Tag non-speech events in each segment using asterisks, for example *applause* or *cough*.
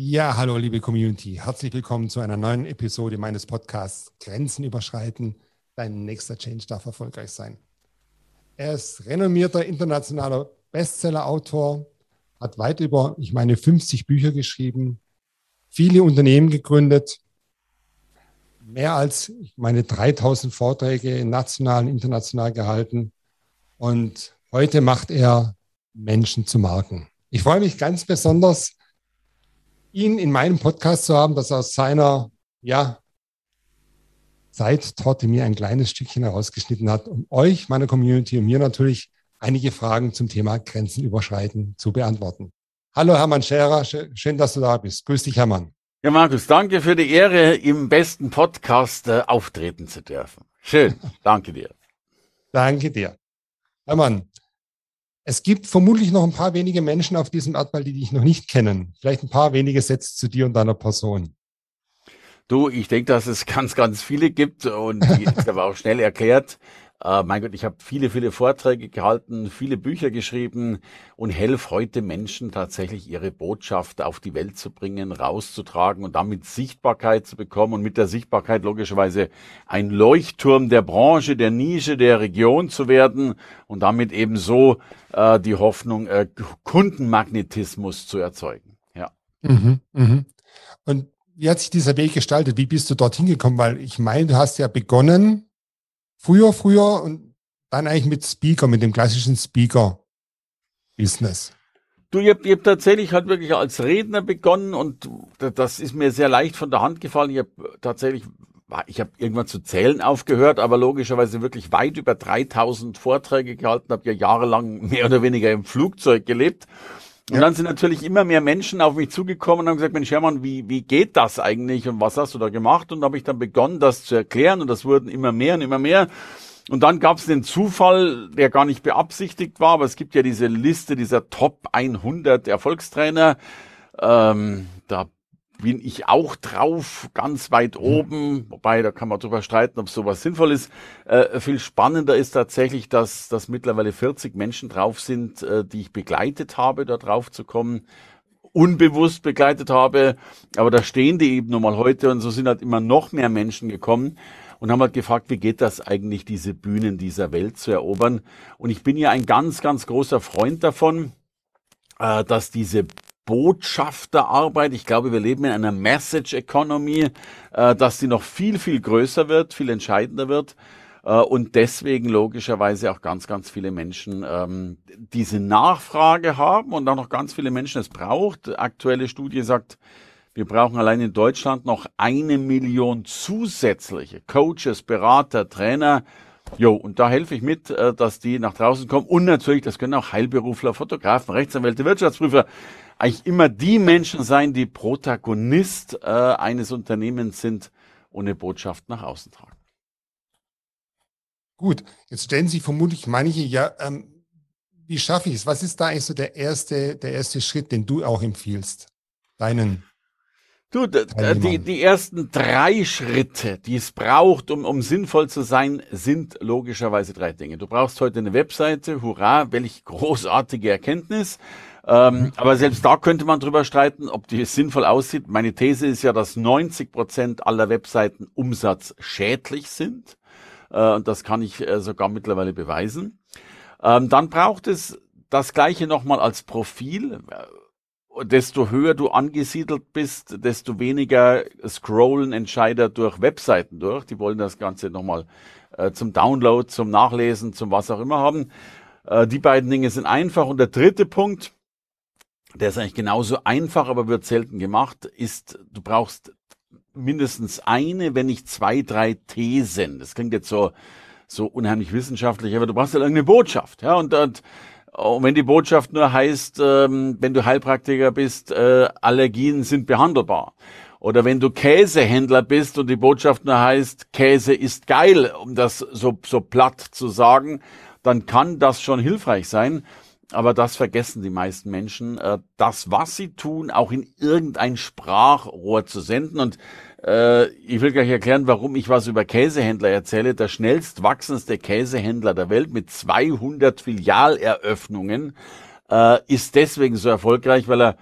Ja, hallo liebe Community. Herzlich willkommen zu einer neuen Episode meines Podcasts Grenzen überschreiten. Dein nächster Change darf erfolgreich sein. Er ist renommierter internationaler Bestseller-Autor, hat weit über, ich meine, 50 Bücher geschrieben, viele Unternehmen gegründet, mehr als, ich meine, 3000 Vorträge national und international gehalten. Und heute macht er Menschen zu Marken. Ich freue mich ganz besonders, ihn in meinem Podcast zu haben, dass aus seiner, ja, Zeittorte mir ein kleines Stückchen herausgeschnitten hat, um euch, meiner Community und mir natürlich einige Fragen zum Thema Grenzen überschreiten zu beantworten. Hallo Hermann Scherer, schön, dass du da bist. Grüß dich, Hermann. Ja, Markus, danke für die Ehre, im besten Podcast äh, auftreten zu dürfen. Schön, *laughs* danke dir. danke dir. Hermann, es gibt vermutlich noch ein paar wenige Menschen auf diesem Erdball, die dich noch nicht kennen. Vielleicht ein paar wenige Sätze zu dir und deiner Person. Du, ich denke, dass es ganz, ganz viele gibt und die ist aber auch schnell erklärt. Äh, mein Gott, ich habe viele, viele Vorträge gehalten, viele Bücher geschrieben und helfe heute Menschen tatsächlich ihre Botschaft auf die Welt zu bringen, rauszutragen und damit Sichtbarkeit zu bekommen und mit der Sichtbarkeit logischerweise ein Leuchtturm der Branche, der Nische, der Region zu werden und damit eben so äh, die Hoffnung, äh, Kundenmagnetismus zu erzeugen. Ja. Mhm, mh. Und wie hat sich dieser Weg gestaltet? Wie bist du dorthin gekommen? Weil ich meine, du hast ja begonnen Früher, früher und dann eigentlich mit Speaker, mit dem klassischen Speaker-Business. Du, ich habe hab tatsächlich halt wirklich als Redner begonnen und das ist mir sehr leicht von der Hand gefallen. Ich habe tatsächlich, ich habe irgendwann zu zählen aufgehört, aber logischerweise wirklich weit über 3000 Vorträge gehalten, habe ja jahrelang mehr oder weniger im Flugzeug gelebt. Und ja. dann sind natürlich immer mehr Menschen auf mich zugekommen und haben gesagt, Mensch Hermann, wie, wie geht das eigentlich und was hast du da gemacht? Und da habe ich dann begonnen, das zu erklären und das wurden immer mehr und immer mehr. Und dann gab es den Zufall, der gar nicht beabsichtigt war, aber es gibt ja diese Liste dieser Top 100 Erfolgstrainer. Ähm, da bin ich auch drauf, ganz weit mhm. oben, wobei da kann man drüber streiten, ob sowas sinnvoll ist. Äh, viel spannender ist tatsächlich, dass, dass mittlerweile 40 Menschen drauf sind, äh, die ich begleitet habe, da drauf zu kommen, unbewusst begleitet habe, aber da stehen die eben nochmal heute und so sind halt immer noch mehr Menschen gekommen und haben halt gefragt, wie geht das eigentlich, diese Bühnen dieser Welt zu erobern. Und ich bin ja ein ganz, ganz großer Freund davon, äh, dass diese Botschafterarbeit. Ich glaube, wir leben in einer Message Economy, äh, dass die noch viel, viel größer wird, viel entscheidender wird. Äh, und deswegen logischerweise auch ganz, ganz viele Menschen ähm, diese Nachfrage haben und auch noch ganz viele Menschen es braucht. Aktuelle Studie sagt, wir brauchen allein in Deutschland noch eine Million zusätzliche Coaches, Berater, Trainer. Jo, und da helfe ich mit, äh, dass die nach draußen kommen. Und natürlich, das können auch Heilberufler, Fotografen, Rechtsanwälte, Wirtschaftsprüfer eigentlich immer die Menschen sein, die Protagonist äh, eines Unternehmens sind und eine Botschaft nach außen tragen. Gut, jetzt stellen sich vermutlich manche, ja, ähm, wie schaffe ich es? Was ist da eigentlich so der erste, der erste Schritt, den du auch empfiehlst? Deinen Du, die, die ersten drei Schritte, die es braucht, um, um sinnvoll zu sein, sind logischerweise drei Dinge. Du brauchst heute eine Webseite, hurra, welch großartige Erkenntnis. Ähm. Aber selbst da könnte man drüber streiten, ob die sinnvoll aussieht. Meine These ist ja, dass 90 Prozent aller Webseiten umsatzschädlich sind. Äh, und das kann ich äh, sogar mittlerweile beweisen. Ähm, dann braucht es das gleiche nochmal als Profil. Äh, desto höher du angesiedelt bist, desto weniger scrollen Entscheider durch Webseiten durch. Die wollen das Ganze nochmal äh, zum Download, zum Nachlesen, zum was auch immer haben. Äh, die beiden Dinge sind einfach. Und der dritte Punkt, der ist eigentlich genauso einfach, aber wird selten gemacht, ist, du brauchst mindestens eine, wenn nicht zwei, drei Thesen. Das klingt jetzt so, so unheimlich wissenschaftlich, aber du brauchst halt irgendeine Botschaft, ja, und, und, und wenn die Botschaft nur heißt, ähm, wenn du Heilpraktiker bist, äh, Allergien sind behandelbar. Oder wenn du Käsehändler bist und die Botschaft nur heißt, Käse ist geil, um das so, so platt zu sagen, dann kann das schon hilfreich sein. Aber das vergessen die meisten Menschen, äh, das, was sie tun, auch in irgendein Sprachrohr zu senden. Und äh, ich will gleich erklären, warum ich was über Käsehändler erzähle. Der schnellst wachsendste Käsehändler der Welt mit 200 Filialeröffnungen äh, ist deswegen so erfolgreich, weil er,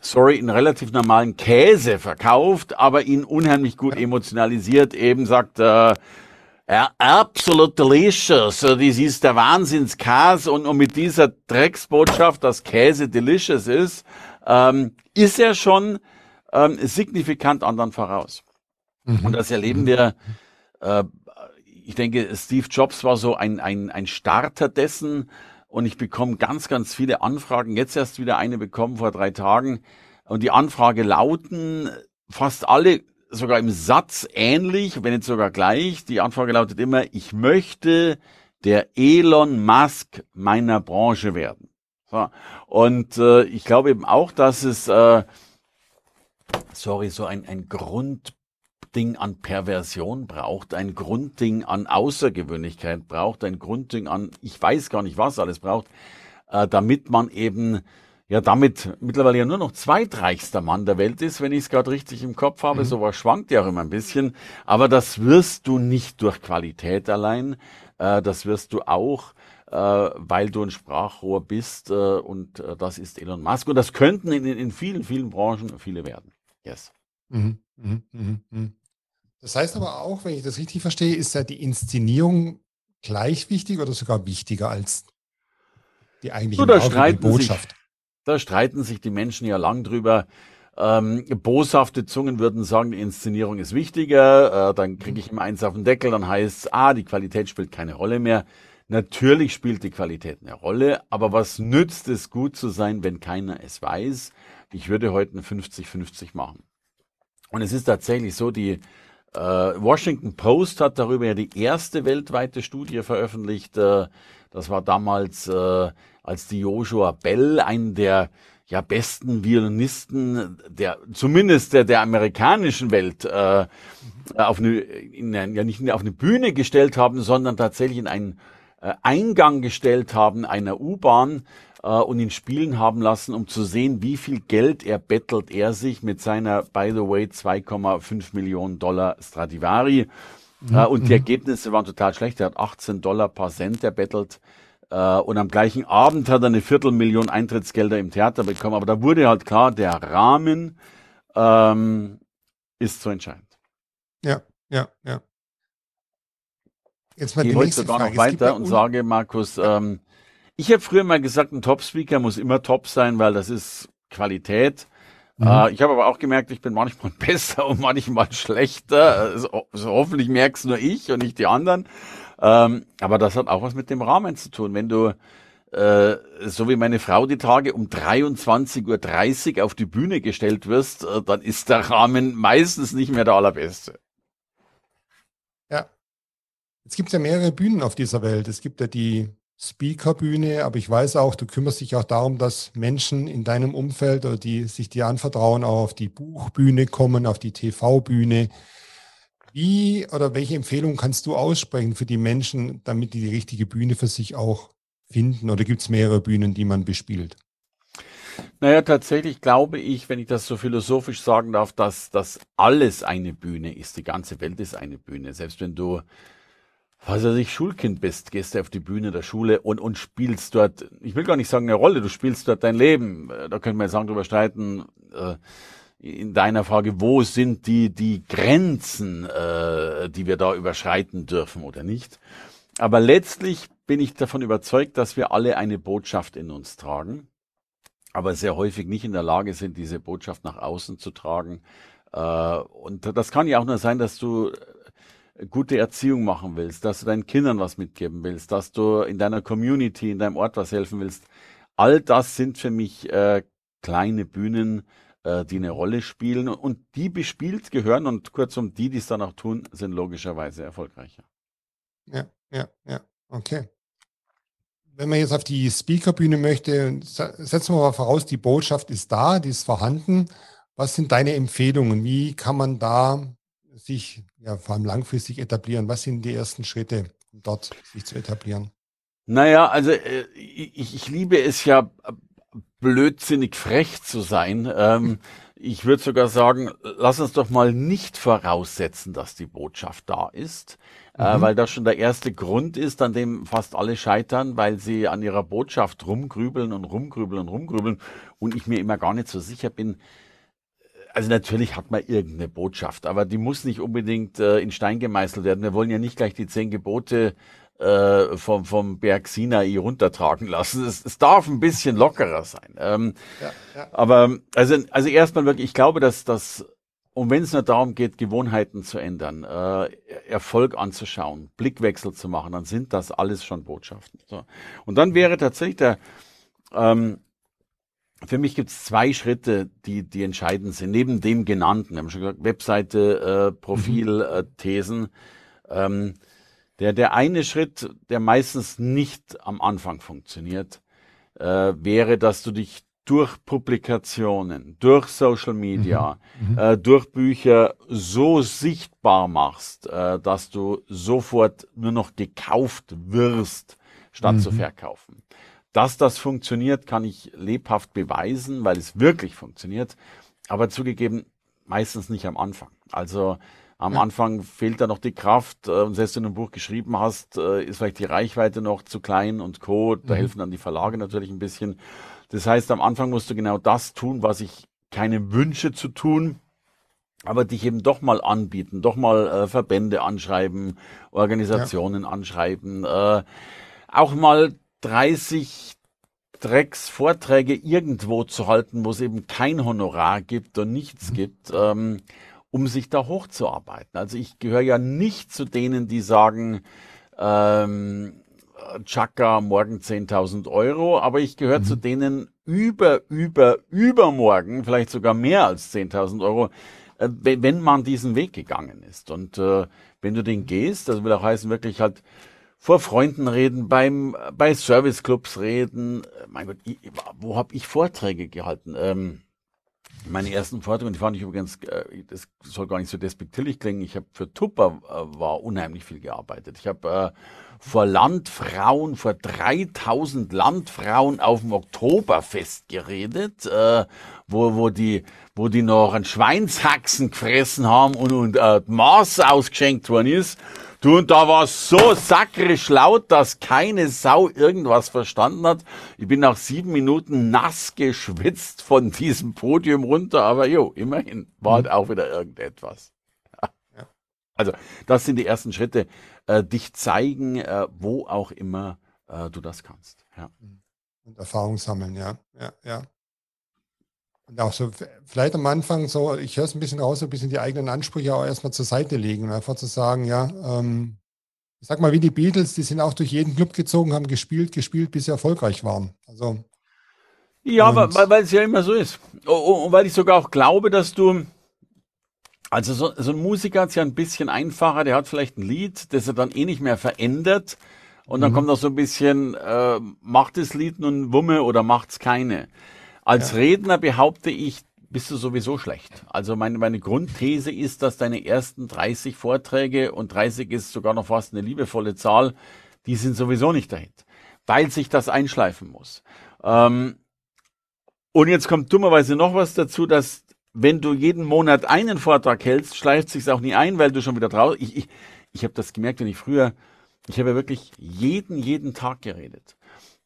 sorry, einen relativ normalen Käse verkauft, aber ihn unheimlich gut emotionalisiert, eben sagt, äh, ja, absolut delicious. Das ist der Wahnsinnskäse und, und mit dieser Drecksbotschaft, dass Käse delicious ist, ähm, ist er schon ähm, signifikant anderen voraus. Mhm. Und das erleben wir, äh, ich denke, Steve Jobs war so ein, ein, ein Starter dessen und ich bekomme ganz, ganz viele Anfragen. Jetzt erst wieder eine bekommen vor drei Tagen. Und die Anfrage lauten fast alle sogar im Satz ähnlich, wenn nicht sogar gleich. Die Anfrage lautet immer, ich möchte der Elon Musk meiner Branche werden. So. Und äh, ich glaube eben auch, dass es, äh, sorry, so ein, ein Grundding an Perversion braucht, ein Grundding an Außergewöhnlichkeit braucht, ein Grundding an, ich weiß gar nicht, was alles braucht, äh, damit man eben ja damit mittlerweile ja nur noch zweitreichster Mann der Welt ist, wenn ich es gerade richtig im Kopf habe. Mhm. Sowas schwankt ja auch immer ein bisschen. Aber das wirst du nicht durch Qualität allein. Äh, das wirst du auch, äh, weil du ein Sprachrohr bist. Äh, und äh, das ist Elon Musk. Und das könnten in, in vielen, vielen Branchen viele werden. Yes. Mhm. Mhm. Mhm. mhm. Das heißt aber auch, wenn ich das richtig verstehe, ist ja die Inszenierung gleich wichtig oder sogar wichtiger als die eigentliche Botschaft. Sich, da streiten sich die Menschen ja lang drüber. Ähm, boshafte Zungen würden sagen, die Inszenierung ist wichtiger. Äh, dann kriege ich immer eins auf den Deckel, dann heißt es, ah, die Qualität spielt keine Rolle mehr. Natürlich spielt die Qualität eine Rolle, aber was nützt es, gut zu sein, wenn keiner es weiß? Ich würde heute ein 50-50 machen. Und es ist tatsächlich so, die äh, Washington Post hat darüber ja die erste weltweite Studie veröffentlicht. Äh, das war damals äh, als die Joshua Bell, einen der ja besten Violinisten der zumindest der, der amerikanischen Welt äh, auf eine in ein, ja nicht auf eine Bühne gestellt haben, sondern tatsächlich in einen äh, Eingang gestellt haben einer U-Bahn äh, und ihn spielen haben lassen, um zu sehen, wie viel Geld er bettelt er sich mit seiner by the way 2,5 Millionen Dollar Stradivari. Mhm. Äh, und die mhm. Ergebnisse waren total schlecht. Er hat 18 Dollar per Cent erbettelt. Äh, und am gleichen Abend hat er eine Viertelmillion Eintrittsgelder im Theater bekommen. Aber da wurde halt klar, der Rahmen ähm, ist so entscheidend. Ja, ja, ja. Jetzt mal ich die sogar Frage. noch weiter und sage, Markus, ähm, ich habe früher mal gesagt, ein Top-Speaker muss immer top sein, weil das ist Qualität. Mhm. Äh, ich habe aber auch gemerkt, ich bin manchmal *laughs* besser und manchmal schlechter. Also, also hoffentlich merkst nur ich und nicht die anderen. Ähm, aber das hat auch was mit dem Rahmen zu tun. Wenn du, äh, so wie meine Frau die Tage um 23.30 Uhr auf die Bühne gestellt wirst, äh, dann ist der Rahmen meistens nicht mehr der allerbeste. Ja. Es gibt ja mehrere Bühnen auf dieser Welt. Es gibt ja die Speaker-Bühne, aber ich weiß auch, du kümmerst dich auch darum, dass Menschen in deinem Umfeld oder die sich dir anvertrauen, auch auf die Buchbühne kommen, auf die TV-Bühne. Wie oder welche Empfehlung kannst du aussprechen für die Menschen, damit die die richtige Bühne für sich auch finden? Oder gibt es mehrere Bühnen, die man bespielt? Naja, tatsächlich glaube ich, wenn ich das so philosophisch sagen darf, dass das alles eine Bühne ist. Die ganze Welt ist eine Bühne. Selbst wenn du, was weiß ich, Schulkind bist, gehst du auf die Bühne der Schule und, und spielst dort, ich will gar nicht sagen eine Rolle, du spielst dort dein Leben. Da können wir jetzt sagen, drüber streiten. Äh, in deiner Frage, wo sind die, die Grenzen, äh, die wir da überschreiten dürfen oder nicht. Aber letztlich bin ich davon überzeugt, dass wir alle eine Botschaft in uns tragen, aber sehr häufig nicht in der Lage sind, diese Botschaft nach außen zu tragen. Äh, und das kann ja auch nur sein, dass du gute Erziehung machen willst, dass du deinen Kindern was mitgeben willst, dass du in deiner Community, in deinem Ort was helfen willst. All das sind für mich äh, kleine Bühnen, äh, die eine Rolle spielen und die bespielt gehören und kurzum, die, die es dann auch tun, sind logischerweise erfolgreicher. Ja, ja, ja, okay. Wenn man jetzt auf die Speakerbühne möchte, setzen wir mal voraus, die Botschaft ist da, die ist vorhanden. Was sind deine Empfehlungen? Wie kann man da sich ja, vor allem langfristig etablieren? Was sind die ersten Schritte, um dort sich zu etablieren? Naja, also äh, ich, ich liebe es ja, blödsinnig frech zu sein. Ähm, *laughs* ich würde sogar sagen, lass uns doch mal nicht voraussetzen, dass die Botschaft da ist, äh, mhm. äh, weil das schon der erste Grund ist, an dem fast alle scheitern, weil sie an ihrer Botschaft rumgrübeln und rumgrübeln und rumgrübeln und ich mir immer gar nicht so sicher bin. Also natürlich hat man irgendeine Botschaft, aber die muss nicht unbedingt äh, in Stein gemeißelt werden. Wir wollen ja nicht gleich die zehn Gebote äh, vom, vom Berg Sinai runtertragen lassen. Es, es darf ein bisschen lockerer sein. Ähm, ja, ja. Aber also, also erstmal wirklich, ich glaube, dass das, und wenn es nur darum geht, Gewohnheiten zu ändern, äh, Erfolg anzuschauen, Blickwechsel zu machen, dann sind das alles schon Botschaften. So. Und dann wäre tatsächlich der, ähm, für mich gibt es zwei Schritte, die, die entscheidend sind. Neben dem genannten, wir haben schon gesagt, Webseite, äh, Profil, mhm. äh, Thesen. Ähm, der, der eine Schritt, der meistens nicht am Anfang funktioniert, äh, wäre, dass du dich durch Publikationen, durch Social Media, mhm. mhm. äh, durch Bücher so sichtbar machst, äh, dass du sofort nur noch gekauft wirst, statt mhm. zu verkaufen. Dass das funktioniert, kann ich lebhaft beweisen, weil es wirklich funktioniert, aber zugegeben meistens nicht am Anfang. Also am ja. Anfang fehlt da noch die Kraft. Äh, und selbst wenn du ein Buch geschrieben hast, äh, ist vielleicht die Reichweite noch zu klein und Co. Da mhm. helfen dann die Verlage natürlich ein bisschen. Das heißt, am Anfang musst du genau das tun, was ich keine wünsche zu tun, aber dich eben doch mal anbieten, doch mal äh, Verbände anschreiben, Organisationen ja. anschreiben, äh, auch mal 30 Drecks Vorträge irgendwo zu halten, wo es eben kein Honorar gibt und nichts mhm. gibt. Ähm, um sich da hochzuarbeiten. Also ich gehöre ja nicht zu denen, die sagen, ähm, Chaka morgen 10.000 Euro, aber ich gehöre mhm. zu denen über, über, übermorgen, vielleicht sogar mehr als 10.000 Euro, äh, wenn man diesen Weg gegangen ist. Und äh, wenn du den gehst, das will auch heißen, wirklich halt vor Freunden reden, beim, bei Serviceclubs reden. Mein Gott, ich, wo habe ich Vorträge gehalten? Ähm, meine ersten Vorträge, die fand ich übrigens, äh, das soll gar nicht so despektierlich klingen, ich habe für Tupper äh, war unheimlich viel gearbeitet. Ich habe äh, vor Landfrauen, vor 3000 Landfrauen auf dem Oktoberfest geredet, äh, wo, wo, die, wo die noch ein Schweinshaxen gefressen haben und, und äh, Maß ausgeschenkt worden ist. Du, und da war so sakrisch laut, dass keine Sau irgendwas verstanden hat. Ich bin nach sieben Minuten nass geschwitzt von diesem Podium runter, aber jo, immerhin war halt auch wieder irgendetwas. Also, das sind die ersten Schritte. Äh, dich zeigen, äh, wo auch immer äh, du das kannst. Ja. Und Erfahrung sammeln, ja. Ja, ja. Und auch so, vielleicht am Anfang so, ich höre es ein bisschen raus, so ein bisschen die eigenen Ansprüche auch erstmal zur Seite legen und einfach zu sagen, ja, ähm, ich sag mal, wie die Beatles, die sind auch durch jeden Club gezogen, haben gespielt, gespielt, bis sie erfolgreich waren. Also. Ja, weil, weil es ja immer so ist. Und weil ich sogar auch glaube, dass du, also so, so ein Musiker hat es ja ein bisschen einfacher, der hat vielleicht ein Lied, das er dann eh nicht mehr verändert. Und dann mhm. kommt auch so ein bisschen, äh, macht das Lied nun Wumme oder macht's keine? Als ja. Redner behaupte ich, bist du sowieso schlecht. Also meine, meine Grundthese ist, dass deine ersten 30 Vorträge und 30 ist sogar noch fast eine liebevolle Zahl, die sind sowieso nicht dahin, weil sich das einschleifen muss. Ähm, und jetzt kommt dummerweise noch was dazu, dass wenn du jeden Monat einen Vortrag hältst, schleift sich's auch nie ein, weil du schon wieder draußen. Ich, ich, ich habe das gemerkt, wenn ich früher, ich habe ja wirklich jeden, jeden Tag geredet.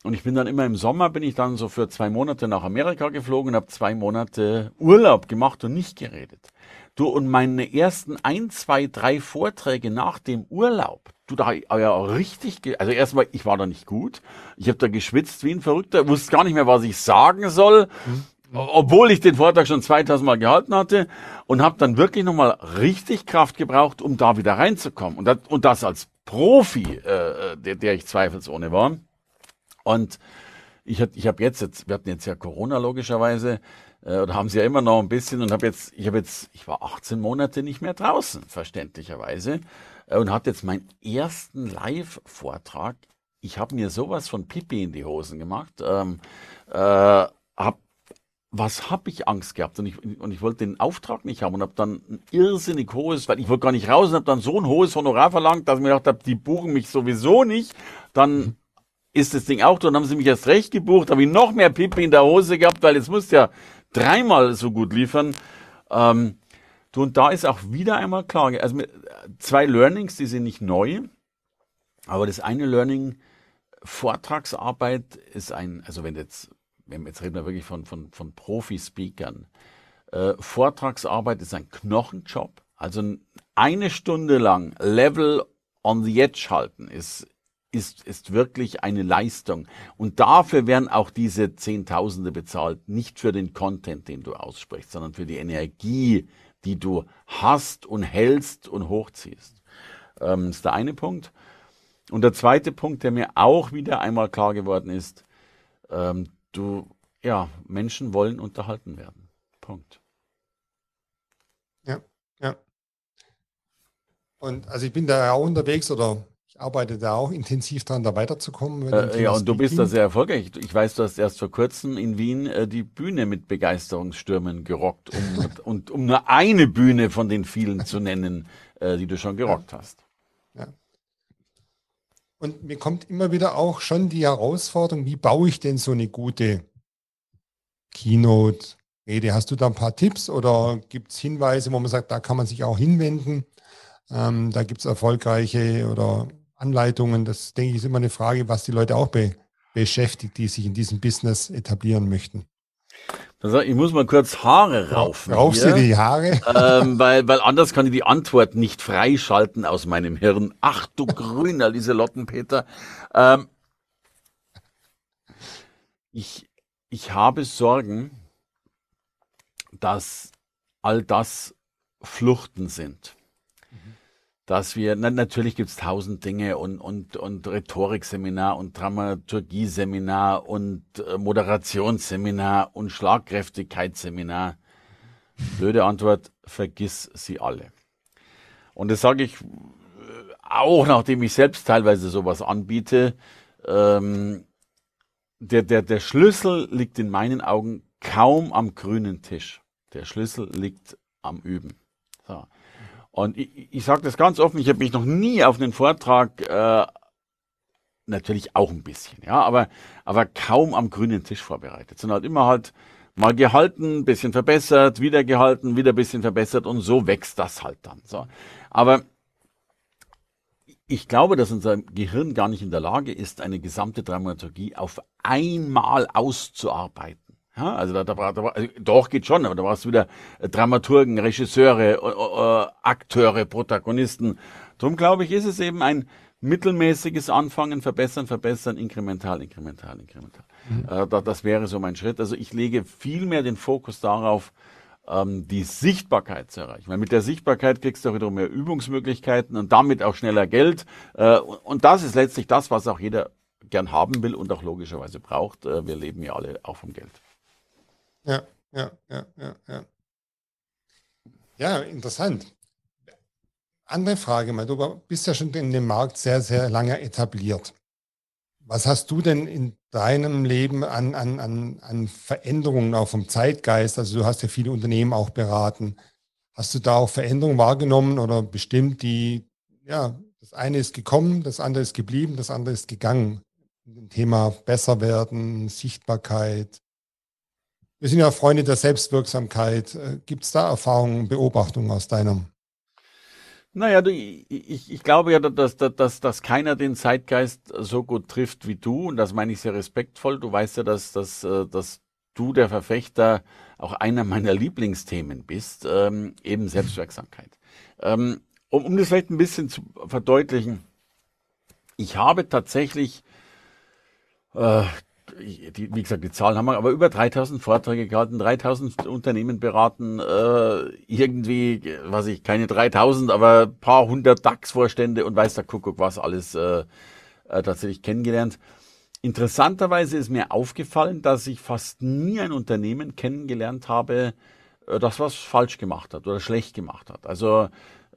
Und ich bin dann immer im Sommer, bin ich dann so für zwei Monate nach Amerika geflogen und habe zwei Monate Urlaub gemacht und nicht geredet. Du, und meine ersten ein, zwei, drei Vorträge nach dem Urlaub, du, da ja richtig, also erstmal, ich war da nicht gut. Ich habe da geschwitzt wie ein Verrückter, wusste gar nicht mehr, was ich sagen soll. Mhm obwohl ich den Vortrag schon 2000 Mal gehalten hatte und habe dann wirklich nochmal richtig Kraft gebraucht, um da wieder reinzukommen. Und das, und das als Profi, äh, der, der ich zweifelsohne war. Und ich, ich habe jetzt, jetzt, wir hatten jetzt ja Corona logischerweise, äh, oder haben sie ja immer noch ein bisschen und habe jetzt, ich habe jetzt, ich war 18 Monate nicht mehr draußen, verständlicherweise, äh, und hatte jetzt meinen ersten Live-Vortrag. Ich habe mir sowas von Pipi in die Hosen gemacht, ähm, äh, habe was habe ich Angst gehabt? Und ich, und ich wollte den Auftrag nicht haben und habe dann ein irrsinnig hohes, weil ich wollte gar nicht raus und habe dann so ein hohes Honorar verlangt, dass ich mir gedacht habe, die buchen mich sowieso nicht. Dann mhm. Ist das Ding auch da und haben sie mich erst recht gebucht, habe ich noch mehr Pipi in der Hose gehabt, weil jetzt musst ja dreimal so gut liefern. Ähm, du, und da ist auch wieder einmal klar, also zwei Learnings, die sind nicht neu, aber das eine Learning, Vortragsarbeit ist ein, also wenn jetzt jetzt reden wir wirklich von, von, von Profi-Speakern. Äh, Vortragsarbeit ist ein Knochenjob. Also eine Stunde lang Level on the Edge halten ist, ist, ist wirklich eine Leistung. Und dafür werden auch diese Zehntausende bezahlt. Nicht für den Content, den du aussprichst, sondern für die Energie, die du hast und hältst und hochziehst. Ähm, ist der eine Punkt. Und der zweite Punkt, der mir auch wieder einmal klar geworden ist, ähm, du, ja, Menschen wollen unterhalten werden. Punkt. Ja, ja. Und also ich bin da auch unterwegs oder arbeite da auch intensiv dran, da weiterzukommen. Äh, ja, und du bist da sehr erfolgreich. Ich weiß, du hast erst vor kurzem in Wien äh, die Bühne mit Begeisterungsstürmen gerockt, um, *laughs* und, um nur eine Bühne von den vielen zu nennen, äh, die du schon gerockt hast. Ja. Und mir kommt immer wieder auch schon die Herausforderung, wie baue ich denn so eine gute Keynote-Rede? Hast du da ein paar Tipps oder gibt es Hinweise, wo man sagt, da kann man sich auch hinwenden? Ähm, da gibt es erfolgreiche oder Anleitungen. Das denke ich ist immer eine Frage, was die Leute auch be beschäftigt, die sich in diesem Business etablieren möchten. Ich muss mal kurz Haare raufen. Raufst du die Haare? Ähm, weil, weil anders kann ich die Antwort nicht freischalten aus meinem Hirn. Ach du grüner Lieselottenpeter. Ähm, ich, ich habe Sorgen, dass all das Fluchten sind dass wir, na, natürlich gibt es tausend Dinge und, und, und Rhetorikseminar und Dramaturgieseminar und äh, Moderationsseminar und Schlagkräftigkeitsseminar. Blöde Antwort, vergiss sie alle. Und das sage ich äh, auch, nachdem ich selbst teilweise sowas anbiete. Ähm, der, der, der Schlüssel liegt in meinen Augen kaum am grünen Tisch. Der Schlüssel liegt am Üben. So. Und ich, ich sage das ganz offen, ich habe mich noch nie auf einen Vortrag, äh, natürlich auch ein bisschen, ja, aber, aber kaum am grünen Tisch vorbereitet, sondern halt immer halt mal gehalten, bisschen verbessert, wieder gehalten, wieder bisschen verbessert und so wächst das halt dann. So. Aber ich glaube, dass unser Gehirn gar nicht in der Lage ist, eine gesamte Dramaturgie auf einmal auszuarbeiten. Ja, also da, da, da, also doch geht schon, aber da brauchst du wieder äh, Dramaturgen, Regisseure, äh, äh, Akteure, Protagonisten. Drum glaube ich, ist es eben ein mittelmäßiges Anfangen, verbessern, verbessern, inkremental, inkremental, inkremental. Mhm. Äh, da, das wäre so mein Schritt. Also ich lege viel mehr den Fokus darauf, ähm, die Sichtbarkeit zu erreichen. Weil mit der Sichtbarkeit kriegst du auch wiederum mehr Übungsmöglichkeiten und damit auch schneller Geld. Äh, und das ist letztlich das, was auch jeder gern haben will und auch logischerweise braucht. Äh, wir leben ja alle auch vom Geld. Ja, ja, ja, ja, ja. Ja, interessant. Andere Frage mal, du bist ja schon in dem Markt sehr, sehr lange etabliert. Was hast du denn in deinem Leben an, an, an, an Veränderungen auch vom Zeitgeist? Also du hast ja viele Unternehmen auch beraten. Hast du da auch Veränderungen wahrgenommen oder bestimmt, die, ja, das eine ist gekommen, das andere ist geblieben, das andere ist gegangen. Thema besser werden, Sichtbarkeit, wir sind ja Freunde der Selbstwirksamkeit. Äh, Gibt es da Erfahrungen, Beobachtungen aus deinem? Naja, du, ich, ich glaube ja, dass, dass, dass keiner den Zeitgeist so gut trifft wie du. Und das meine ich sehr respektvoll. Du weißt ja, dass, dass, äh, dass du der Verfechter auch einer meiner Lieblingsthemen bist, ähm, eben Selbstwirksamkeit. Ähm, um, um das vielleicht ein bisschen zu verdeutlichen, ich habe tatsächlich äh, die, wie gesagt, die Zahlen haben wir, aber über 3000 Vorträge gehalten, 3000 Unternehmen beraten, äh, irgendwie, weiß ich, keine 3000, aber paar hundert DAX-Vorstände und weiß der Kuckuck was alles äh, äh, tatsächlich kennengelernt. Interessanterweise ist mir aufgefallen, dass ich fast nie ein Unternehmen kennengelernt habe, äh, das was falsch gemacht hat oder schlecht gemacht hat. Also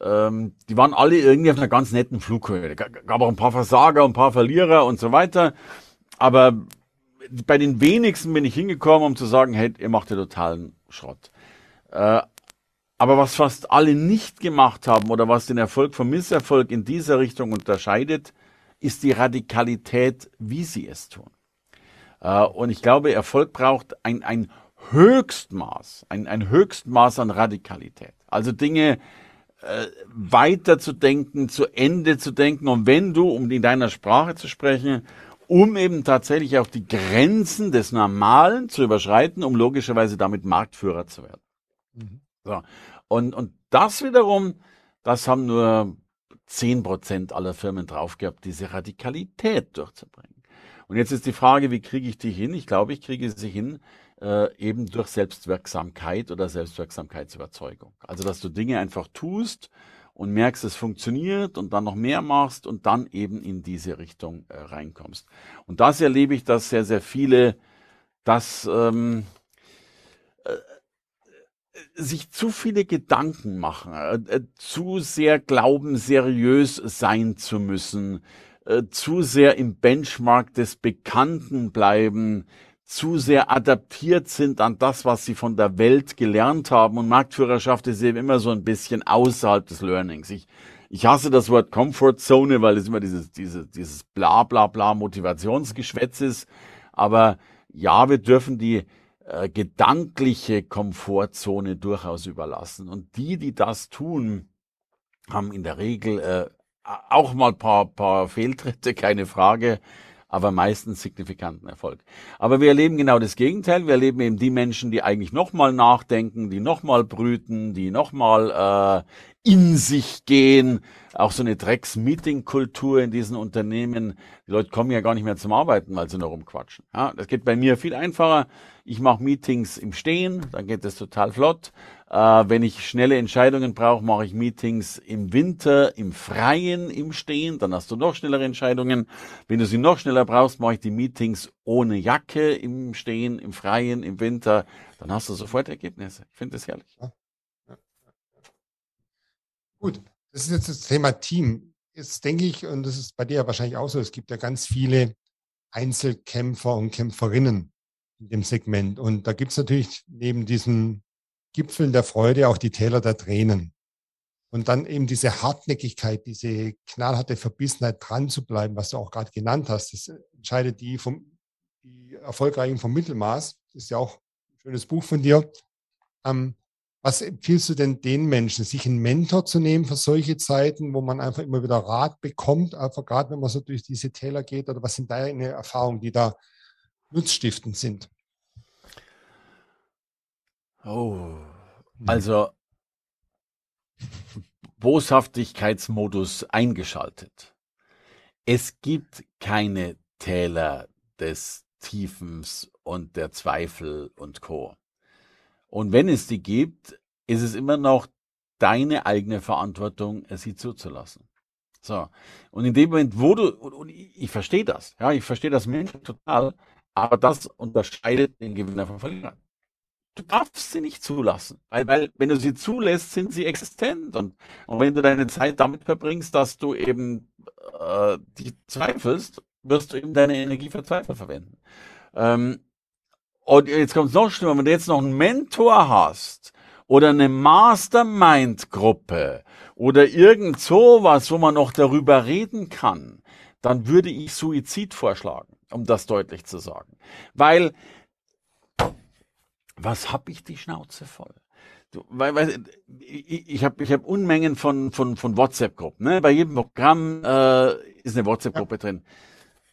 ähm, die waren alle irgendwie auf einer ganz netten Flughöhe. Gab auch ein paar Versager, ein paar Verlierer und so weiter. Aber bei den wenigsten bin ich hingekommen, um zu sagen, hey, ihr macht ja totalen Schrott. Äh, aber was fast alle nicht gemacht haben oder was den Erfolg vom Misserfolg in dieser Richtung unterscheidet, ist die Radikalität, wie sie es tun. Äh, und ich glaube, Erfolg braucht ein, ein Höchstmaß, ein, ein Höchstmaß an Radikalität. Also Dinge äh, weiter zu denken, zu Ende zu denken. Und wenn du, um in deiner Sprache zu sprechen, um eben tatsächlich auch die Grenzen des Normalen zu überschreiten, um logischerweise damit Marktführer zu werden. Mhm. So. Und, und das wiederum, das haben nur zehn Prozent aller Firmen drauf gehabt, diese Radikalität durchzubringen. Und jetzt ist die Frage, wie kriege ich die hin? Ich glaube, ich kriege sie hin, äh, eben durch Selbstwirksamkeit oder Selbstwirksamkeitsüberzeugung. Also, dass du Dinge einfach tust und merkst, es funktioniert und dann noch mehr machst und dann eben in diese Richtung äh, reinkommst. Und das erlebe ich, dass sehr, sehr viele das ähm, äh, sich zu viele Gedanken machen, äh, äh, zu sehr glauben, seriös sein zu müssen, äh, zu sehr im Benchmark des Bekannten bleiben, zu sehr adaptiert sind an das, was sie von der Welt gelernt haben. Und Marktführerschaft ist eben immer so ein bisschen außerhalb des Learnings. Ich, ich hasse das Wort Comfort Zone, weil es immer dieses, dieses, dieses bla bla bla Motivationsgeschwätz ist. Aber ja, wir dürfen die äh, gedankliche Komfortzone durchaus überlassen. Und die, die das tun, haben in der Regel äh, auch mal paar, paar Fehltritte, keine Frage, aber meistens signifikanten Erfolg. Aber wir erleben genau das Gegenteil. Wir erleben eben die Menschen, die eigentlich nochmal nachdenken, die nochmal brüten, die nochmal äh, in sich gehen. Auch so eine Drecks-Meeting-Kultur in diesen Unternehmen. Die Leute kommen ja gar nicht mehr zum Arbeiten, weil sie nur rumquatschen. Ja, das geht bei mir viel einfacher. Ich mache Meetings im Stehen, dann geht das total flott. Äh, wenn ich schnelle Entscheidungen brauche, mache ich Meetings im Winter, im Freien, im Stehen. Dann hast du noch schnellere Entscheidungen. Wenn du sie noch schneller brauchst, mache ich die Meetings ohne Jacke, im Stehen, im Freien, im Winter. Dann hast du sofort Ergebnisse. Ich finde das herrlich. Ja. Ja. Gut, das ist jetzt das Thema Team. Jetzt denke ich, und das ist bei dir wahrscheinlich auch so, es gibt ja ganz viele Einzelkämpfer und Kämpferinnen in dem Segment. Und da gibt es natürlich neben diesen Gipfeln der Freude auch die Täler der Tränen. Und dann eben diese Hartnäckigkeit, diese knallharte Verbissenheit dran zu bleiben, was du auch gerade genannt hast, das entscheidet die vom die Erfolgreichen vom Mittelmaß. Das ist ja auch ein schönes Buch von dir. Ähm, was empfiehlst du denn den Menschen, sich einen Mentor zu nehmen für solche Zeiten, wo man einfach immer wieder Rat bekommt, einfach gerade wenn man so durch diese Täler geht? Oder was sind deine Erfahrungen, die da nutzstiftend sind? Oh, also Boshaftigkeitsmodus eingeschaltet. Es gibt keine Täler des Tiefens und der Zweifel und Co. Und wenn es die gibt, ist es immer noch deine eigene Verantwortung, sie zuzulassen. So. Und in dem Moment, wo du, und, und ich, verstehe das, ja, ich verstehe das Menschen total, aber das unterscheidet den Gewinner vom Verlierer du darfst sie nicht zulassen. Weil, weil wenn du sie zulässt, sind sie existent. Und, und wenn du deine Zeit damit verbringst, dass du eben äh, die zweifelst, wirst du eben deine Energie für Zweifel verwenden. Ähm, und jetzt kommt es noch schlimmer, wenn du jetzt noch einen Mentor hast oder eine Mastermind-Gruppe oder irgend sowas, wo man noch darüber reden kann, dann würde ich Suizid vorschlagen, um das deutlich zu sagen. Weil was hab ich die Schnauze voll? Du, weil, weil, ich, habe ich hab Unmengen von, von, von WhatsApp-Gruppen. Ne? Bei jedem Programm äh, ist eine WhatsApp-Gruppe ja. drin.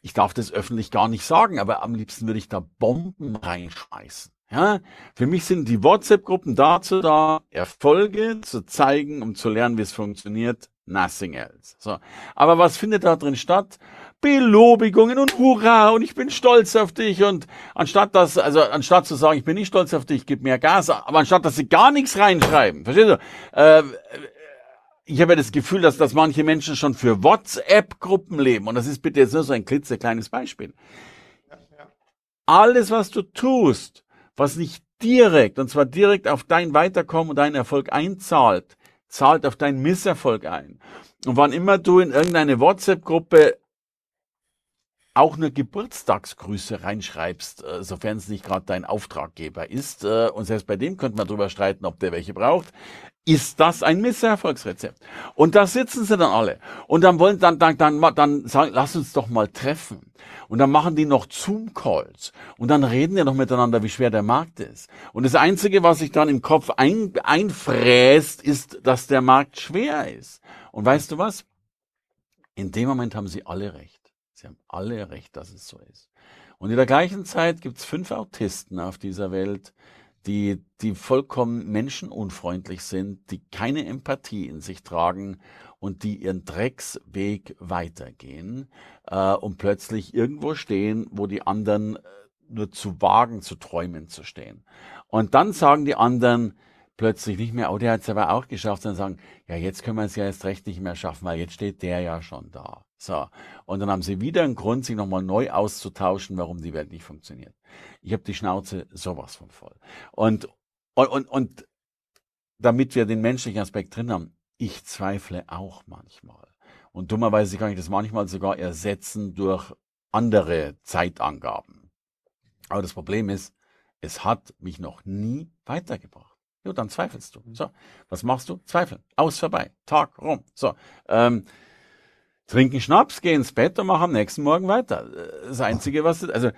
Ich darf das öffentlich gar nicht sagen, aber am liebsten würde ich da Bomben reinschmeißen. Ja, für mich sind die WhatsApp-Gruppen dazu da, Erfolge zu zeigen, um zu lernen, wie es funktioniert. Nothing else. So. Aber was findet da drin statt? Belobigungen und Hurra und ich bin stolz auf dich und anstatt das, also anstatt zu sagen, ich bin nicht stolz auf dich, gib mir Gas, aber anstatt dass sie gar nichts reinschreiben, verstehst du? Äh, ich habe ja das Gefühl, dass, dass manche Menschen schon für WhatsApp-Gruppen leben und das ist bitte jetzt nur so ein klitzekleines Beispiel. Alles, was du tust, was nicht direkt, und zwar direkt auf dein Weiterkommen und deinen Erfolg einzahlt, zahlt auf deinen Misserfolg ein. Und wann immer du in irgendeine WhatsApp-Gruppe auch nur Geburtstagsgrüße reinschreibst, äh, sofern es nicht gerade dein Auftraggeber ist, äh, und selbst bei dem könnte man drüber streiten, ob der welche braucht, ist das ein Misserfolgsrezept. Und da sitzen sie dann alle. Und dann wollen, dann, dann, dann, dann sagen, lass uns doch mal treffen. Und dann machen die noch Zoom-Calls. Und dann reden die noch miteinander, wie schwer der Markt ist. Und das Einzige, was sich dann im Kopf ein, einfräst, ist, dass der Markt schwer ist. Und weißt du was? In dem Moment haben sie alle recht. Sie haben alle recht, dass es so ist. Und in der gleichen Zeit gibt es fünf Autisten auf dieser Welt, die, die vollkommen menschenunfreundlich sind, die keine Empathie in sich tragen und die ihren Drecksweg weitergehen äh, und plötzlich irgendwo stehen, wo die anderen äh, nur zu wagen, zu träumen zu stehen. Und dann sagen die anderen plötzlich nicht mehr, oh, der hat es aber auch geschafft, sondern sagen, ja, jetzt können wir es ja erst recht nicht mehr schaffen, weil jetzt steht der ja schon da. So. Und dann haben sie wieder einen Grund, sich nochmal neu auszutauschen, warum die Welt nicht funktioniert. Ich habe die Schnauze sowas von voll. Und, und, und, und damit wir den menschlichen Aspekt drin haben, ich zweifle auch manchmal. Und dummerweise kann ich das manchmal sogar ersetzen durch andere Zeitangaben. Aber das Problem ist, es hat mich noch nie weitergebracht. Jo, dann zweifelst du. So, was machst du? Zweifeln. Aus vorbei. Tag rum. So, ähm, trinken Schnaps, gehen ins Bett und machen am nächsten Morgen weiter. Das Einzige, was, also,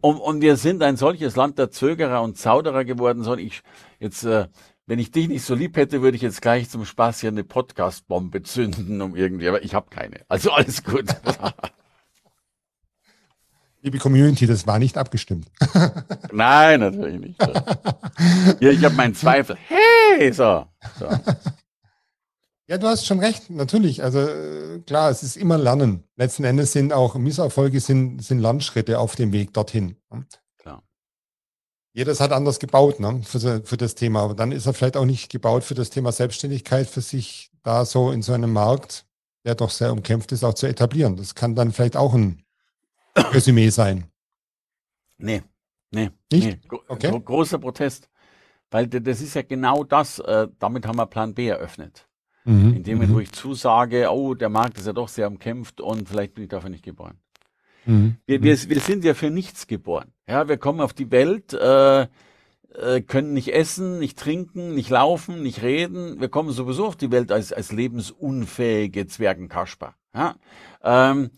und, und wir sind ein solches Land der Zögerer und Zauderer geworden. Soll ich jetzt, äh, wenn ich dich nicht so lieb hätte, würde ich jetzt gleich zum Spaß hier eine Podcast-Bombe zünden, um irgendwie, aber ich habe keine. Also alles gut. *laughs* Liebe Community, das war nicht abgestimmt. *laughs* Nein, natürlich nicht. Ja, ich habe meinen Zweifel. Hey, so. so. Ja, du hast schon recht, natürlich. Also äh, klar, es ist immer Lernen. Letzten Endes sind auch Misserfolge sind, sind Lernschritte auf dem Weg dorthin. Ne? Klar. Jedes hat anders gebaut ne, für, für das Thema. Aber dann ist er vielleicht auch nicht gebaut für das Thema Selbstständigkeit, für sich da so in so einem Markt, der doch sehr umkämpft ist, auch zu etablieren. Das kann dann vielleicht auch ein *coughs* Resümee sein. Nee, nee, nicht? nee. Okay. Großer Protest. Weil das ist ja genau das, äh, damit haben wir Plan B eröffnet. Mhm. In dem Moment, wo mhm. ich zusage, oh, der Markt ist ja doch sehr umkämpft und vielleicht bin ich dafür nicht geboren. Mhm. Wir, wir, wir sind ja für nichts geboren. Ja, wir kommen auf die Welt, äh, äh, können nicht essen, nicht trinken, nicht laufen, nicht reden. Wir kommen sowieso auf die Welt als, als lebensunfähige Zwergenkasper. Ja? Ähm,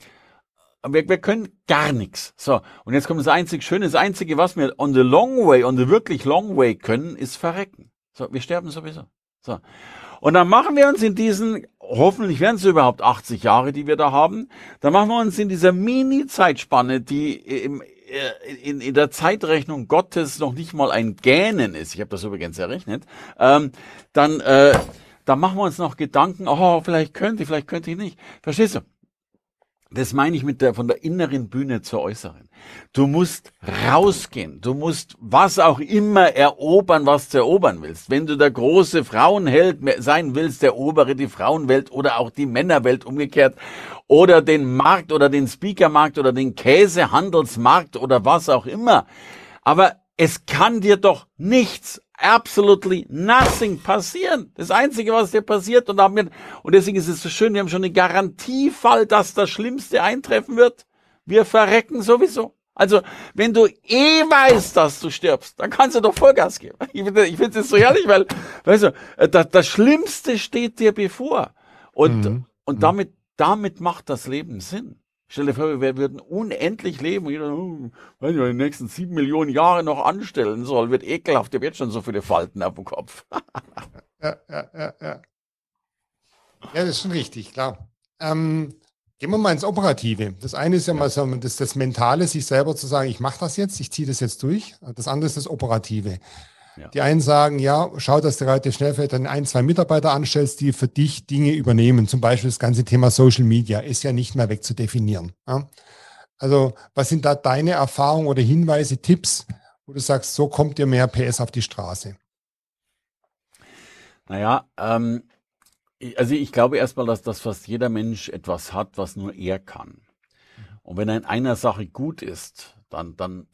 wir, wir können gar nichts. So, und jetzt kommt das einzig Schöne, das Einzige, was wir on the long way, on the wirklich long way können, ist verrecken. So, wir sterben sowieso. So. Und dann machen wir uns in diesen, hoffentlich werden es überhaupt 80 Jahre, die wir da haben, dann machen wir uns in dieser Mini-Zeitspanne, die im, äh, in, in der Zeitrechnung Gottes noch nicht mal ein Gähnen ist, ich habe das übrigens errechnet, ähm, dann, äh, dann machen wir uns noch Gedanken, oh, vielleicht könnte ich, vielleicht könnte ich nicht. Verstehst du? Das meine ich mit der, von der inneren Bühne zur äußeren. Du musst rausgehen. Du musst was auch immer erobern, was du erobern willst. Wenn du der große Frauenheld sein willst, erobere die Frauenwelt oder auch die Männerwelt umgekehrt oder den Markt oder den Speakermarkt oder den Käsehandelsmarkt oder was auch immer. Aber es kann dir doch nichts absolutely nothing passieren. Das Einzige, was dir passiert, und, haben wir, und deswegen ist es so schön, wir haben schon einen Garantiefall, dass das Schlimmste eintreffen wird. Wir verrecken sowieso. Also, wenn du eh weißt, dass du stirbst, dann kannst du doch Vollgas geben. Ich finde ich finde es so herrlich, weil, weißt du, äh, das, das Schlimmste steht dir bevor. Und, mhm. und mhm. damit, damit macht das Leben Sinn. Stell dir vor, wir würden unendlich leben jeder, hm, wenn ich die nächsten sieben Millionen Jahre noch anstellen soll, wird ekelhaft, der wird schon so viele Falten auf dem Kopf. *laughs* ja, ja, ja, ja. Ja, das ist schon richtig, klar. Ähm, gehen wir mal ins Operative. Das eine ist ja, ja. mal so, das, das Mentale, sich selber zu sagen, ich mache das jetzt, ich ziehe das jetzt durch. Das andere ist das Operative. Ja. Die einen sagen, ja, schau, dass du relativ schnell vielleicht dann ein, zwei Mitarbeiter anstellst, die für dich Dinge übernehmen. Zum Beispiel das ganze Thema Social Media ist ja nicht mehr wegzudefinieren. Ja? Also, was sind da deine Erfahrungen oder Hinweise, Tipps, wo du sagst, so kommt dir mehr PS auf die Straße? Naja, ähm, also ich glaube erstmal, dass das fast jeder Mensch etwas hat, was nur er kann. Und wenn er in einer Sache gut ist, dann, dann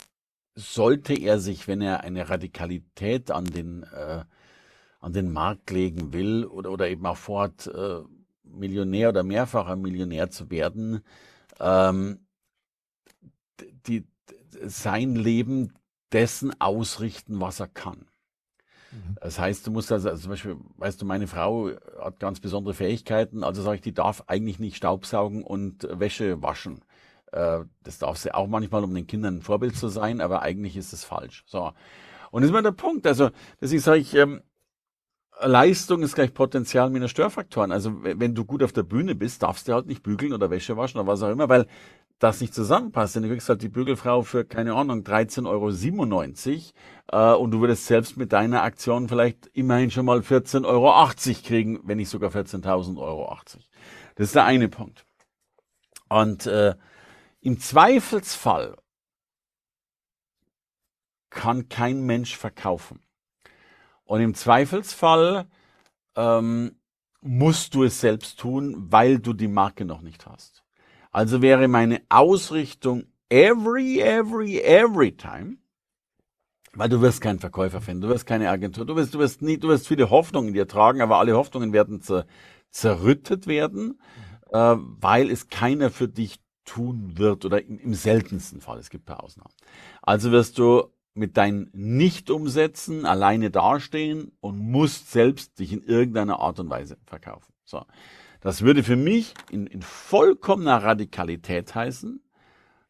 sollte er sich, wenn er eine Radikalität an den, äh, an den Markt legen will oder, oder eben auch vorhat, äh, Millionär oder mehrfacher Millionär zu werden, ähm, die, sein Leben dessen ausrichten, was er kann. Mhm. Das heißt, du musst also, also, zum Beispiel, weißt du, meine Frau hat ganz besondere Fähigkeiten, also sage ich, die darf eigentlich nicht Staubsaugen und Wäsche waschen. Äh, das darf sie auch manchmal, um den Kindern ein Vorbild zu sein, aber eigentlich ist es falsch. So. Und das ist mal der Punkt. Also, deswegen sage ich, ähm, Leistung ist gleich Potenzial minus Störfaktoren. Also wenn du gut auf der Bühne bist, darfst du halt nicht bügeln oder Wäsche waschen oder was auch immer, weil das nicht zusammenpasst. Denn du kriegst halt die Bügelfrau für, keine Ahnung, 13,97 Euro äh, und du würdest selbst mit deiner Aktion vielleicht immerhin schon mal 14,80 Euro kriegen, wenn nicht sogar 14.000,80 Euro. Das ist der eine Punkt. Und äh, im Zweifelsfall kann kein Mensch verkaufen. Und im Zweifelsfall ähm, musst du es selbst tun, weil du die Marke noch nicht hast. Also wäre meine Ausrichtung every, every, every time, weil du wirst keinen Verkäufer finden, du wirst keine Agentur, du wirst, du wirst nie, du wirst viele Hoffnungen in dir tragen, aber alle Hoffnungen werden zer, zerrüttet werden, mhm. äh, weil es keiner für dich tun wird oder im, seltensten Fall, es gibt ein paar Ausnahmen. Also wirst du mit deinen Nicht-Umsätzen alleine dastehen und musst selbst dich in irgendeiner Art und Weise verkaufen. So. Das würde für mich in, in vollkommener Radikalität heißen,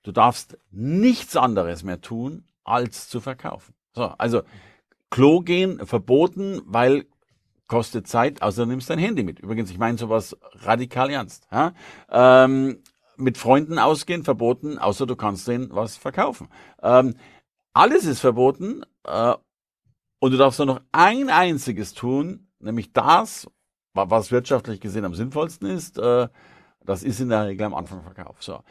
du darfst nichts anderes mehr tun, als zu verkaufen. So, also Klo gehen verboten, weil kostet Zeit, außer du nimmst dein Handy mit. Übrigens, ich meine sowas radikal ernst. Ja? Ähm, mit Freunden ausgehen verboten, außer du kannst denen was verkaufen. Ähm, alles ist verboten äh, und du darfst nur noch ein einziges tun, nämlich das, was wirtschaftlich gesehen am sinnvollsten ist. Äh, das ist in der Regel am Anfang Verkauf. So.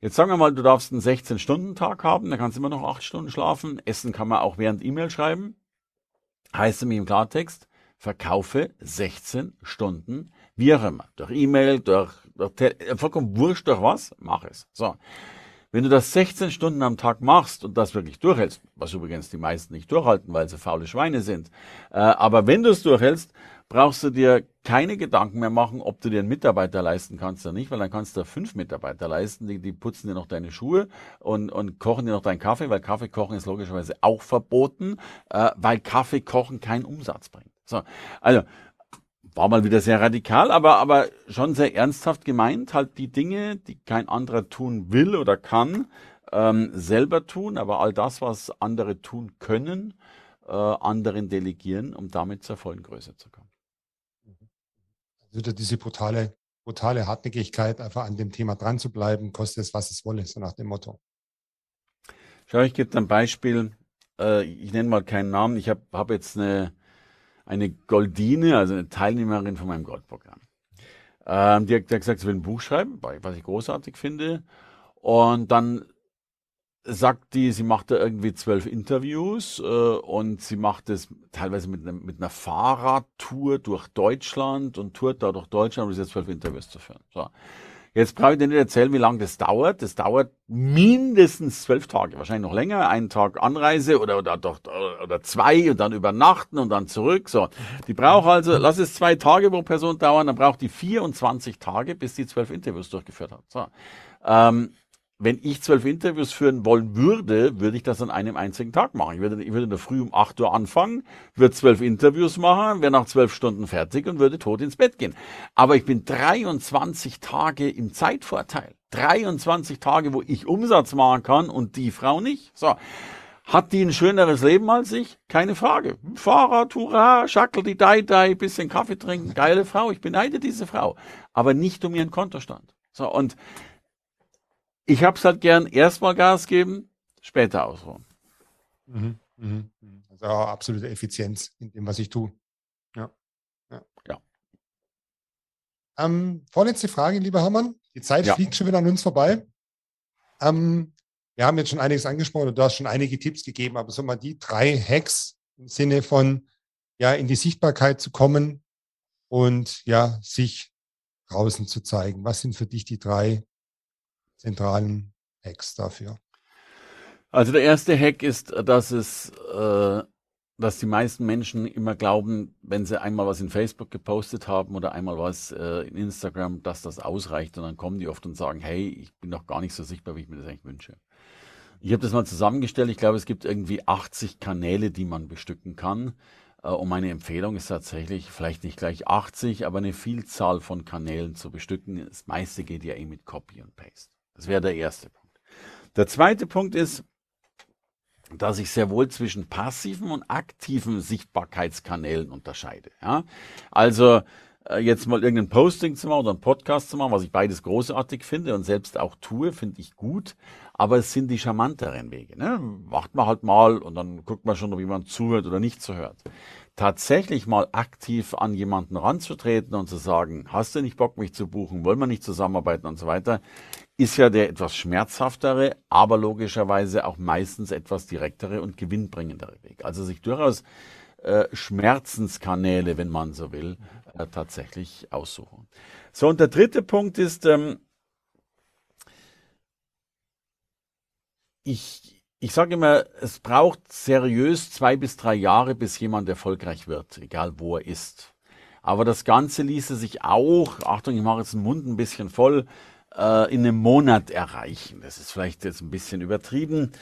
Jetzt sagen wir mal, du darfst einen 16-Stunden-Tag haben, da kannst du immer noch 8 Stunden schlafen. Essen kann man auch während E-Mail schreiben. Heißt nämlich im Klartext, verkaufe 16 Stunden, wie auch immer. Durch E-Mail, durch, durch vollkommen wurscht durch was, mach es. So. Wenn du das 16 Stunden am Tag machst und das wirklich durchhältst, was übrigens die meisten nicht durchhalten, weil sie faule Schweine sind, äh, aber wenn du es durchhältst, brauchst du dir keine Gedanken mehr machen, ob du dir einen Mitarbeiter leisten kannst oder nicht, weil dann kannst du fünf Mitarbeiter leisten, die, die putzen dir noch deine Schuhe und, und kochen dir noch deinen Kaffee, weil Kaffee kochen ist logischerweise auch verboten, äh, weil Kaffee kochen keinen Umsatz bringt. So, also war mal wieder sehr radikal, aber, aber schon sehr ernsthaft gemeint, halt die Dinge, die kein anderer tun will oder kann, ähm, selber tun, aber all das, was andere tun können, äh, anderen delegieren, um damit zur vollen Größe zu kommen. Also diese brutale, brutale Hartnäckigkeit, einfach an dem Thema dran zu bleiben, kostet es, was es wolle, so nach dem Motto. Schau, ich gebe ein Beispiel. Äh, ich nenne mal keinen Namen. Ich habe hab jetzt eine, eine Goldine, also eine Teilnehmerin von meinem Goldprogramm. Ähm, die, hat, die hat gesagt, sie will ein Buch schreiben, was ich großartig finde. Und dann sagt die, sie macht da irgendwie zwölf Interviews äh, und sie macht es teilweise mit, ne, mit einer Fahrradtour durch Deutschland und tourt da durch Deutschland, um diese zwölf Interviews zu führen. So. Jetzt brauche ich dir nicht erzählen, wie lange das dauert. Das dauert mindestens zwölf Tage, wahrscheinlich noch länger. Einen Tag Anreise oder, oder, oder, zwei und dann übernachten und dann zurück. So, die braucht also, lass es zwei Tage pro Person dauern, dann braucht die 24 Tage, bis die zwölf Interviews durchgeführt hat. So. Ähm, wenn ich zwölf Interviews führen wollen würde, würde ich das an einem einzigen Tag machen. Ich würde, ich würde in der Früh um acht Uhr anfangen, würde zwölf Interviews machen, wäre nach zwölf Stunden fertig und würde tot ins Bett gehen. Aber ich bin 23 Tage im Zeitvorteil. 23 Tage, wo ich Umsatz machen kann und die Frau nicht. So. Hat die ein schöneres Leben als ich? Keine Frage. Fahrrad, hurra, Schackel, die Dai Dai, bisschen Kaffee trinken, geile Frau. Ich beneide diese Frau. Aber nicht um ihren Kontostand. So, und ich habe es halt gern erstmal Gas geben, später ausruhen. Mhm, mhm, mhm. Also absolute Effizienz in dem, was ich tue. Ja. Ja. ja. Ähm, vorletzte Frage, lieber Hermann. Die Zeit ja. fliegt schon wieder an uns vorbei. Ähm, wir haben jetzt schon einiges angesprochen und du hast schon einige Tipps gegeben, aber so mal die drei Hacks im Sinne von, ja, in die Sichtbarkeit zu kommen und ja, sich draußen zu zeigen. Was sind für dich die drei zentralen Hacks dafür? Also der erste Hack ist, dass es, äh, dass die meisten Menschen immer glauben, wenn sie einmal was in Facebook gepostet haben oder einmal was äh, in Instagram, dass das ausreicht. Und dann kommen die oft und sagen, hey, ich bin doch gar nicht so sichtbar, wie ich mir das eigentlich wünsche. Ich habe das mal zusammengestellt. Ich glaube, es gibt irgendwie 80 Kanäle, die man bestücken kann. Äh, und meine Empfehlung ist tatsächlich, vielleicht nicht gleich 80, aber eine Vielzahl von Kanälen zu bestücken. Das meiste geht ja eh mit Copy und Paste. Das wäre der erste Punkt. Der zweite Punkt ist, dass ich sehr wohl zwischen passiven und aktiven Sichtbarkeitskanälen unterscheide. Ja? Also äh, jetzt mal irgendein Posting zu machen oder einen Podcast zu machen, was ich beides großartig finde und selbst auch tue, finde ich gut. Aber es sind die charmanteren Wege. Ne? Macht man halt mal und dann guckt man schon, ob jemand zuhört oder nicht zuhört. Tatsächlich mal aktiv an jemanden ranzutreten und zu sagen, hast du nicht Bock, mich zu buchen, wollen wir nicht zusammenarbeiten und so weiter, ist ja der etwas schmerzhaftere, aber logischerweise auch meistens etwas direktere und gewinnbringendere Weg. Also sich durchaus äh, Schmerzenskanäle, wenn man so will, äh, tatsächlich aussuchen. So, und der dritte Punkt ist, ähm, ich, ich sage immer, es braucht seriös zwei bis drei Jahre, bis jemand erfolgreich wird, egal wo er ist. Aber das Ganze ließe sich auch, Achtung, ich mache jetzt den Mund ein bisschen voll, äh, in einem Monat erreichen. Das ist vielleicht jetzt ein bisschen übertrieben,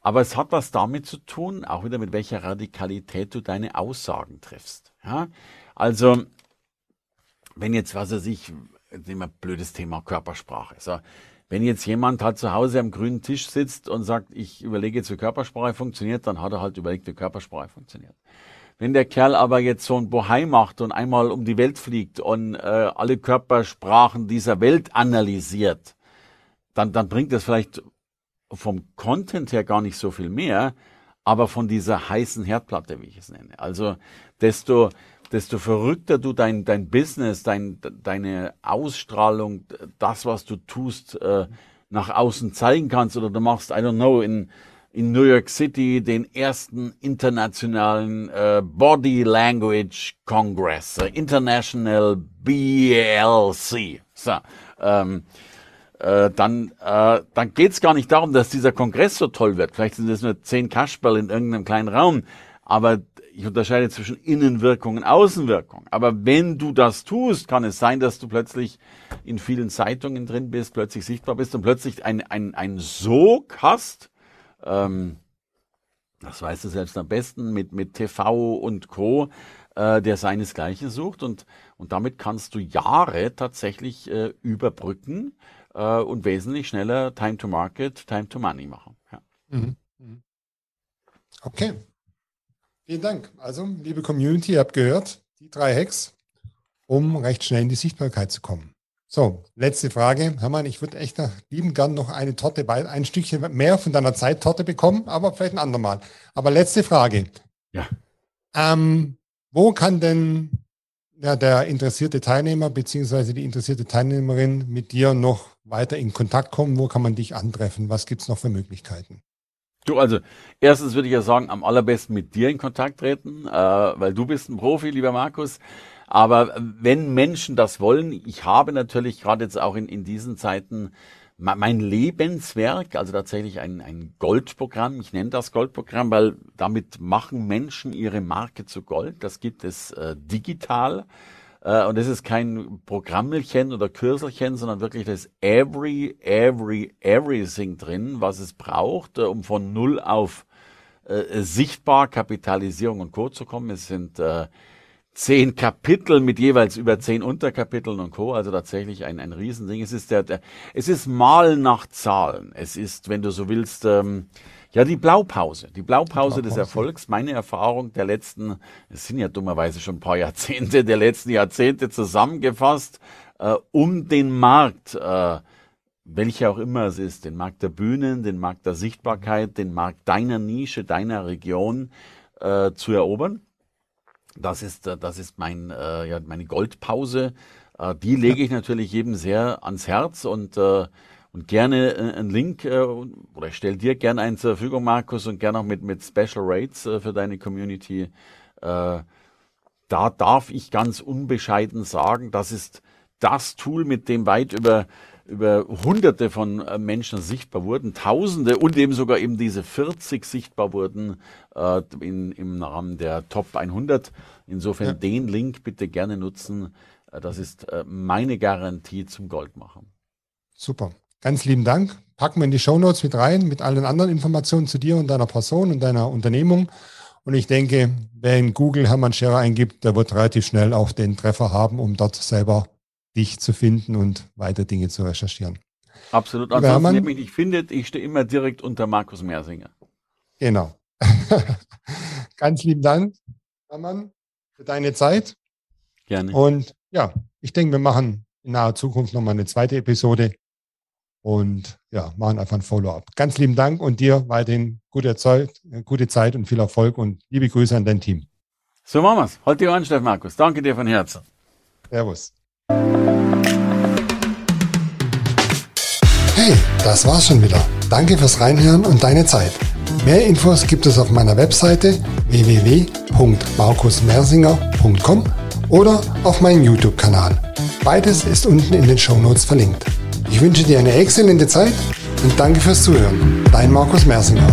aber es hat was damit zu tun, auch wieder mit welcher Radikalität du deine Aussagen triffst. Ja? Also, wenn jetzt, was weiß ich, jetzt nehmen wir ein blödes Thema Körpersprache. So, wenn jetzt jemand halt zu Hause am grünen Tisch sitzt und sagt, ich überlege jetzt, wie Körpersprache funktioniert, dann hat er halt überlegt, wie Körpersprache funktioniert. Wenn der Kerl aber jetzt so ein Bohai macht und einmal um die Welt fliegt und äh, alle Körpersprachen dieser Welt analysiert, dann, dann bringt das vielleicht vom Content her gar nicht so viel mehr, aber von dieser heißen Herdplatte, wie ich es nenne. Also desto, desto verrückter du dein, dein Business, dein, deine Ausstrahlung, das, was du tust, äh, nach außen zeigen kannst oder du machst, I don't know, in, in New York City den ersten internationalen äh, Body Language Congress, äh, International BLC. So, ähm, äh, dann, äh, dann geht es gar nicht darum, dass dieser Kongress so toll wird. Vielleicht sind es nur zehn Kasperl in irgendeinem kleinen Raum, aber ich unterscheide zwischen Innenwirkung und Außenwirkung. Aber wenn du das tust, kann es sein, dass du plötzlich in vielen Zeitungen drin bist, plötzlich sichtbar bist und plötzlich ein, ein, ein Sog hast, ähm, das weißt du selbst am besten, mit, mit TV und Co., äh, der seinesgleichen sucht. Und, und damit kannst du Jahre tatsächlich äh, überbrücken äh, und wesentlich schneller Time to Market, Time to Money machen. Ja. Mhm. mhm. Okay. Vielen Dank. Also, liebe Community, ihr habt gehört, die drei Hacks, um recht schnell in die Sichtbarkeit zu kommen. So, letzte Frage. Hermann, ich würde echt lieben gern noch eine Torte, ein Stückchen mehr von deiner Zeit-Torte bekommen, aber vielleicht ein andermal. Aber letzte Frage. Ja. Ähm, wo kann denn ja, der interessierte Teilnehmer beziehungsweise die interessierte Teilnehmerin mit dir noch weiter in Kontakt kommen? Wo kann man dich antreffen? Was gibt es noch für Möglichkeiten? Du, also erstens würde ich ja sagen, am allerbesten mit dir in Kontakt treten, äh, weil du bist ein Profi, lieber Markus. Aber wenn Menschen das wollen, ich habe natürlich gerade jetzt auch in, in diesen Zeiten mein Lebenswerk, also tatsächlich ein, ein Goldprogramm, ich nenne das Goldprogramm, weil damit machen Menschen ihre Marke zu Gold. Das gibt es äh, digital. Äh, und das ist kein Programmelchen oder Kürselchen, sondern wirklich das every, every, everything drin, was es braucht, äh, um von null auf äh, sichtbar Kapitalisierung und Co. zu kommen. Es sind äh, zehn Kapitel mit jeweils über zehn Unterkapiteln und Co. Also tatsächlich ein, ein Riesending. Es ist der, der, es ist mal nach Zahlen. Es ist, wenn du so willst, ähm, ja, die Blaupause. Die Blaupause, des Erfolgs. Meine Erfahrung der letzten, es sind ja dummerweise schon ein paar Jahrzehnte, der letzten Jahrzehnte zusammengefasst, äh, um den Markt, äh, welcher auch immer es ist, den Markt der Bühnen, den Markt der Sichtbarkeit, den Markt deiner Nische, deiner Region äh, zu erobern. Das ist, äh, das ist mein, äh, ja, meine Goldpause. Äh, die lege ich *laughs* natürlich jedem sehr ans Herz und, und gerne einen Link oder ich stelle dir gerne einen zur Verfügung, Markus, und gerne auch mit, mit Special Rates für deine Community. Da darf ich ganz unbescheiden sagen, das ist das Tool, mit dem weit über über hunderte von äh, Menschen sichtbar wurden, tausende und eben sogar eben diese 40 sichtbar wurden äh, in, im Namen der Top 100. Insofern ja. den Link bitte gerne nutzen. Äh, das ist äh, meine Garantie zum Goldmachen. Super. Ganz lieben Dank. Packen wir in die Show Notes mit rein, mit allen anderen Informationen zu dir und deiner Person und deiner Unternehmung. Und ich denke, wer in Google Hermann Scherer eingibt, der wird relativ schnell auch den Treffer haben, um dort selber dich zu finden und weiter Dinge zu recherchieren. Absolut. Hermann, wenn mich nicht findet, ich stehe immer direkt unter Markus Mersinger. Genau. *laughs* Ganz lieben Dank, Hermann, für deine Zeit. Gerne. Und ja, ich denke, wir machen in naher Zukunft nochmal eine zweite Episode und ja, machen einfach ein Follow-up. Ganz lieben Dank und dir weiterhin gute Zeit, gute Zeit und viel Erfolg und liebe Grüße an dein Team. So machen wir's. Halt die Ohren, Steff Markus. Danke dir von Herzen. Servus. Hey, das war's schon wieder. Danke fürs Reinhören und deine Zeit. Mehr Infos gibt es auf meiner Webseite www.markusmersinger.com oder auf meinem YouTube-Kanal. Beides ist unten in den Show Notes verlinkt. Ich wünsche dir eine exzellente Zeit und danke fürs Zuhören. Dein Markus Mersinger.